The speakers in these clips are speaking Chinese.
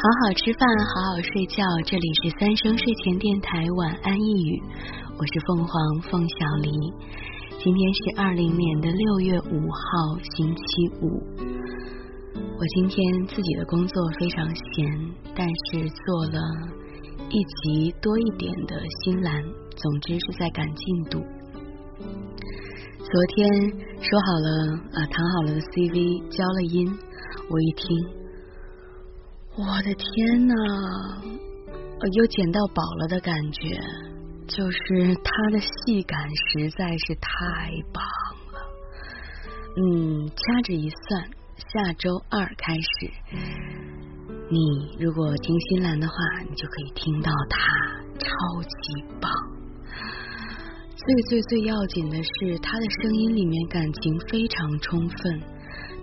好好吃饭，好好睡觉。这里是三生睡前电台晚安一语，我是凤凰凤小黎。今天是二零年的六月五号，星期五。我今天自己的工作非常闲，但是做了一集多一点的新栏，总之是在赶进度。昨天说好了啊，谈好了的 CV 交了音，我一听。我的天呐，有捡到宝了的感觉，就是他的戏感实在是太棒了。嗯，掐指一算，下周二开始，你如果听新兰的话，你就可以听到他超级棒。最最最要紧的是，他的声音里面感情非常充分，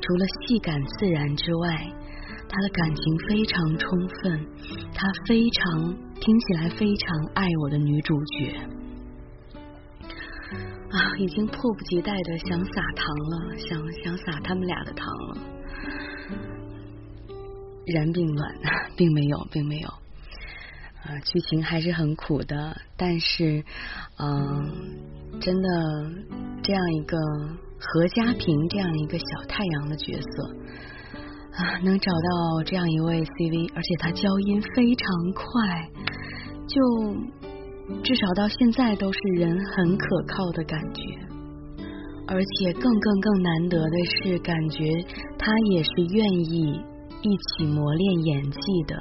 除了戏感自然之外。他的感情非常充分，他非常听起来非常爱我的女主角啊，已经迫不及待的想撒糖了，想想撒他们俩的糖了。然并卵，并没有，并没有啊，剧情还是很苦的，但是嗯，真的这样一个何家平这样一个小太阳的角色。啊，能找到这样一位 CV，而且他交音非常快，就至少到现在都是人很可靠的感觉。而且更更更难得的是，感觉他也是愿意一起磨练演技的，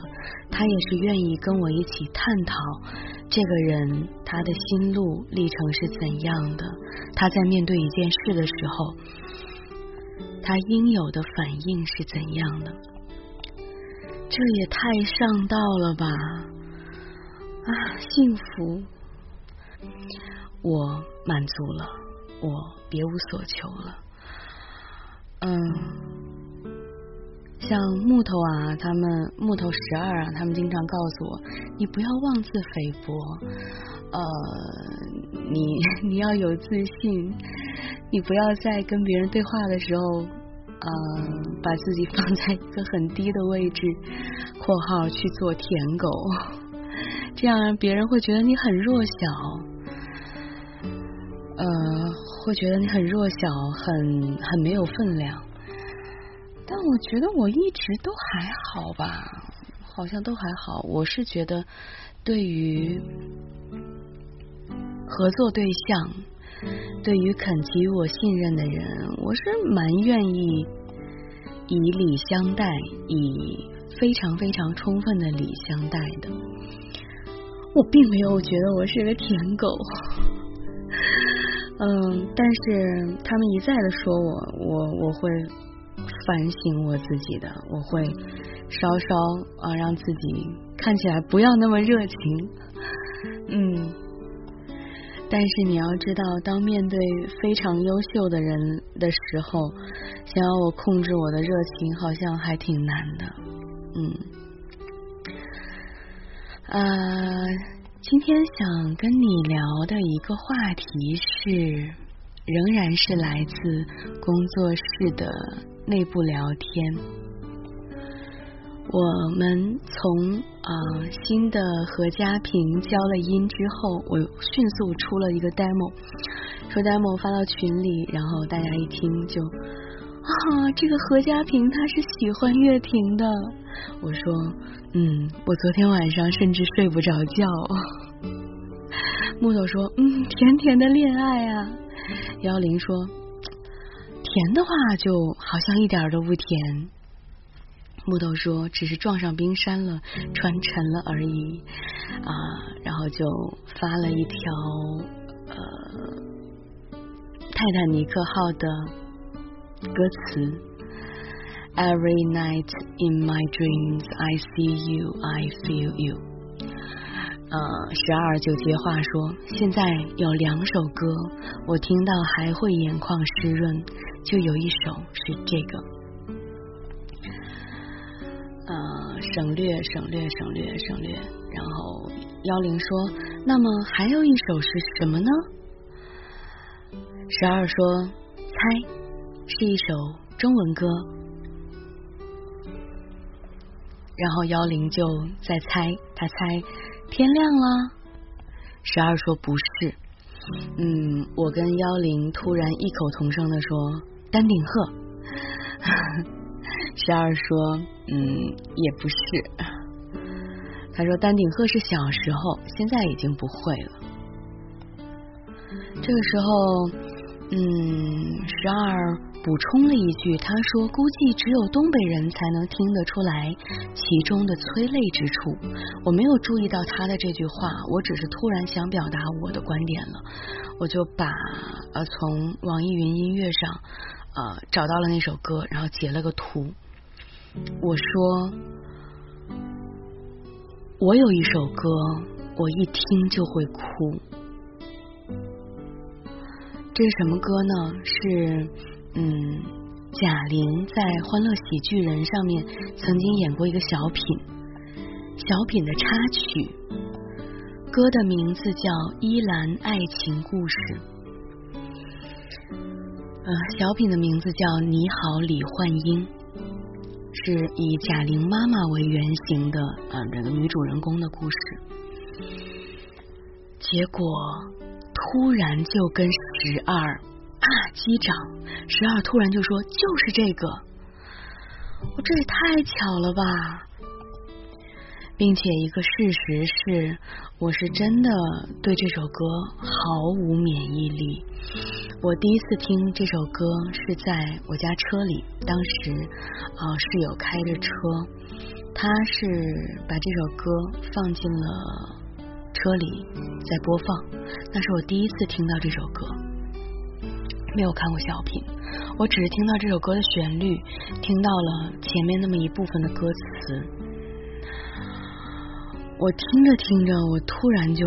他也是愿意跟我一起探讨这个人他的心路历程是怎样的，他在面对一件事的时候。他应有的反应是怎样的？这也太上道了吧！啊，幸福，我满足了，我别无所求了。嗯，像木头啊，他们木头十二啊，他们经常告诉我，你不要妄自菲薄，呃，你 你要有自信。你不要在跟别人对话的时候，嗯，把自己放在一个很低的位置（括号去做舔狗），这样别人会觉得你很弱小，呃，会觉得你很弱小，很很没有分量。但我觉得我一直都还好吧，好像都还好。我是觉得，对于合作对象。对于肯给予我信任的人，我是蛮愿意以礼相待，以非常非常充分的礼相待的。我并没有觉得我是个舔狗，嗯，但是他们一再的说我，我我会反省我自己的，我会稍稍啊让自己看起来不要那么热情，嗯。但是你要知道，当面对非常优秀的人的时候，想要我控制我的热情，好像还挺难的。嗯，呃，今天想跟你聊的一个话题是，仍然是来自工作室的内部聊天。我们从啊新的何家平交了音之后，我迅速出了一个 demo，说 demo 发到群里，然后大家一听就啊，这个何家平他是喜欢乐婷的。我说嗯，我昨天晚上甚至睡不着觉。木头说嗯，甜甜的恋爱啊。幺零说甜的话就好像一点都不甜。木头说：“只是撞上冰山了，船沉了而已啊。”然后就发了一条呃泰坦尼克号的歌词：“Every night in my dreams, I see you, I feel you。”呃，十二就接话说：“现在有两首歌，我听到还会眼眶湿润，就有一首是这个。”省略，省略，省略，省略。然后幺零说：“那么还有一首是什么呢？”十二说：“猜，是一首中文歌。”然后幺零就在猜，他猜天亮了。十二说不是，嗯，我跟幺零突然异口同声的说丹顶鹤。十二说，嗯，也不是。他说丹顶鹤是小时候，现在已经不会了。这个时候，嗯，十二补充了一句，他说估计只有东北人才能听得出来其中的催泪之处。我没有注意到他的这句话，我只是突然想表达我的观点了，我就把呃从网易云音乐上呃找到了那首歌，然后截了个图。我说我有一首歌，我一听就会哭。这是什么歌呢？是嗯，贾玲在《欢乐喜剧人》上面曾经演过一个小品，小品的插曲，歌的名字叫《依兰爱情故事》。呃，小品的名字叫《你好，李焕英》，是以贾玲妈妈为原型的啊，这个女主人公的故事。结果。突然就跟十二啊击掌，十二突然就说就是这个，我这也太巧了吧！并且一个事实是，我是真的对这首歌毫无免疫力。我第一次听这首歌是在我家车里，当时啊室友开着车，他是把这首歌放进了。车里在播放，那是我第一次听到这首歌，没有看过小品，我只是听到这首歌的旋律，听到了前面那么一部分的歌词，我听着听着，我突然就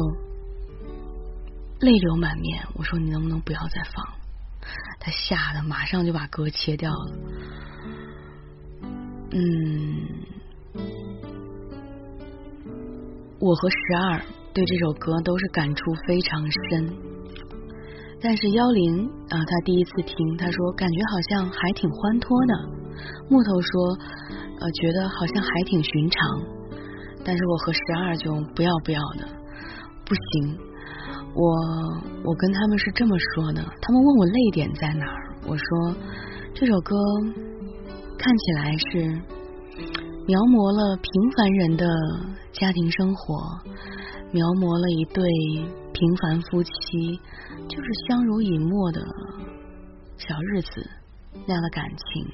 泪流满面。我说你能不能不要再放？他吓得马上就把歌切掉了。嗯，我和十二。对这首歌都是感触非常深，但是幺零啊，他第一次听，他说感觉好像还挺欢脱的。木头说，呃，觉得好像还挺寻常。但是我和十二就不要不要的，不行。我我跟他们是这么说的，他们问我泪点在哪儿，我说这首歌看起来是描摹了平凡人的家庭生活。描摹了一对平凡夫妻，就是相濡以沫的小日子那样的感情。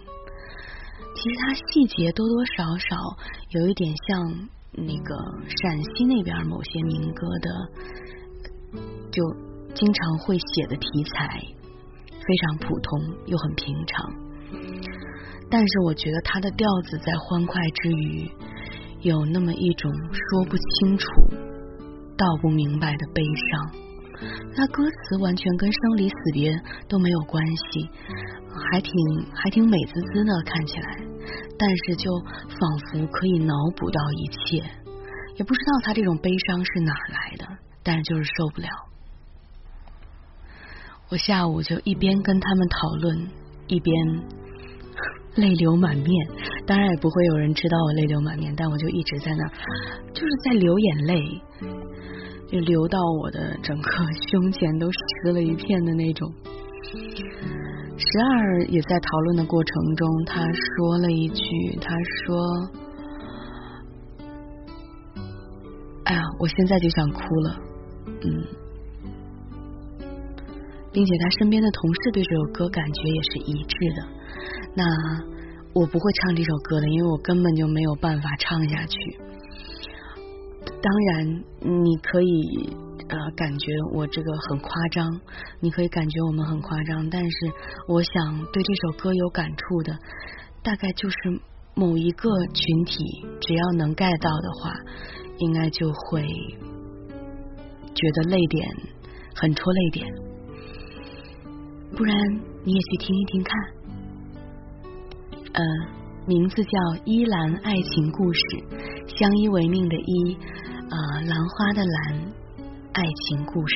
其实它细节多多少少有一点像那个陕西那边某些民歌的，就经常会写的题材，非常普通又很平常。但是我觉得它的调子在欢快之余，有那么一种说不清楚。道不明白的悲伤，那歌词完全跟生离死别都没有关系，还挺还挺美滋滋的看起来，但是就仿佛可以脑补到一切，也不知道他这种悲伤是哪来的，但是就是受不了。我下午就一边跟他们讨论，一边 泪流满面，当然也不会有人知道我泪流满面，但我就一直在那，就是在流眼泪。就流到我的整个胸前都湿了一片的那种。十二也在讨论的过程中，他说了一句：“他说，哎呀，我现在就想哭了。”嗯，并且他身边的同事对这首歌感觉也是一致的。那我不会唱这首歌的，因为我根本就没有办法唱下去。当然，你可以呃感觉我这个很夸张，你可以感觉我们很夸张，但是我想对这首歌有感触的，大概就是某一个群体，只要能 get 到的话，应该就会觉得泪点很戳泪点，不然你也去听一听看，呃，名字叫《依兰爱情故事》，相依为命的依。啊，兰花的兰，爱情故事。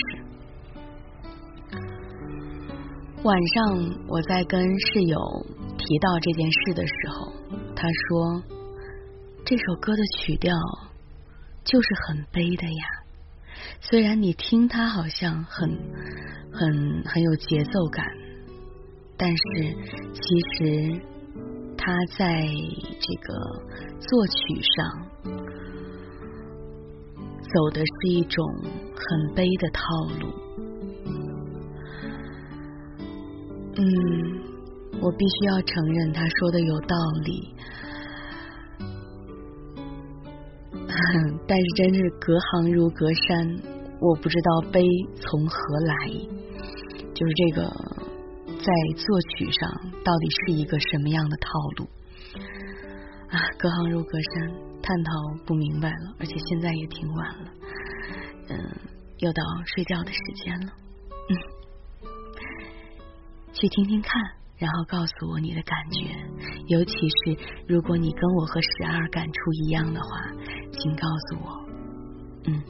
晚上我在跟室友提到这件事的时候，他说：“这首歌的曲调就是很悲的呀。虽然你听它好像很很很有节奏感，但是其实它在这个作曲上走的是一种很悲的套路。嗯，我必须要承认他说的有道理。但是真是隔行如隔山，我不知道悲从何来，就是这个在作曲上到底是一个什么样的套路啊？隔行如隔山，探讨不明白了，而且现在也挺晚了，嗯，又到睡觉的时间了，嗯，去听听看。然后告诉我你的感觉，尤其是如果你跟我和十二感触一样的话，请告诉我。嗯，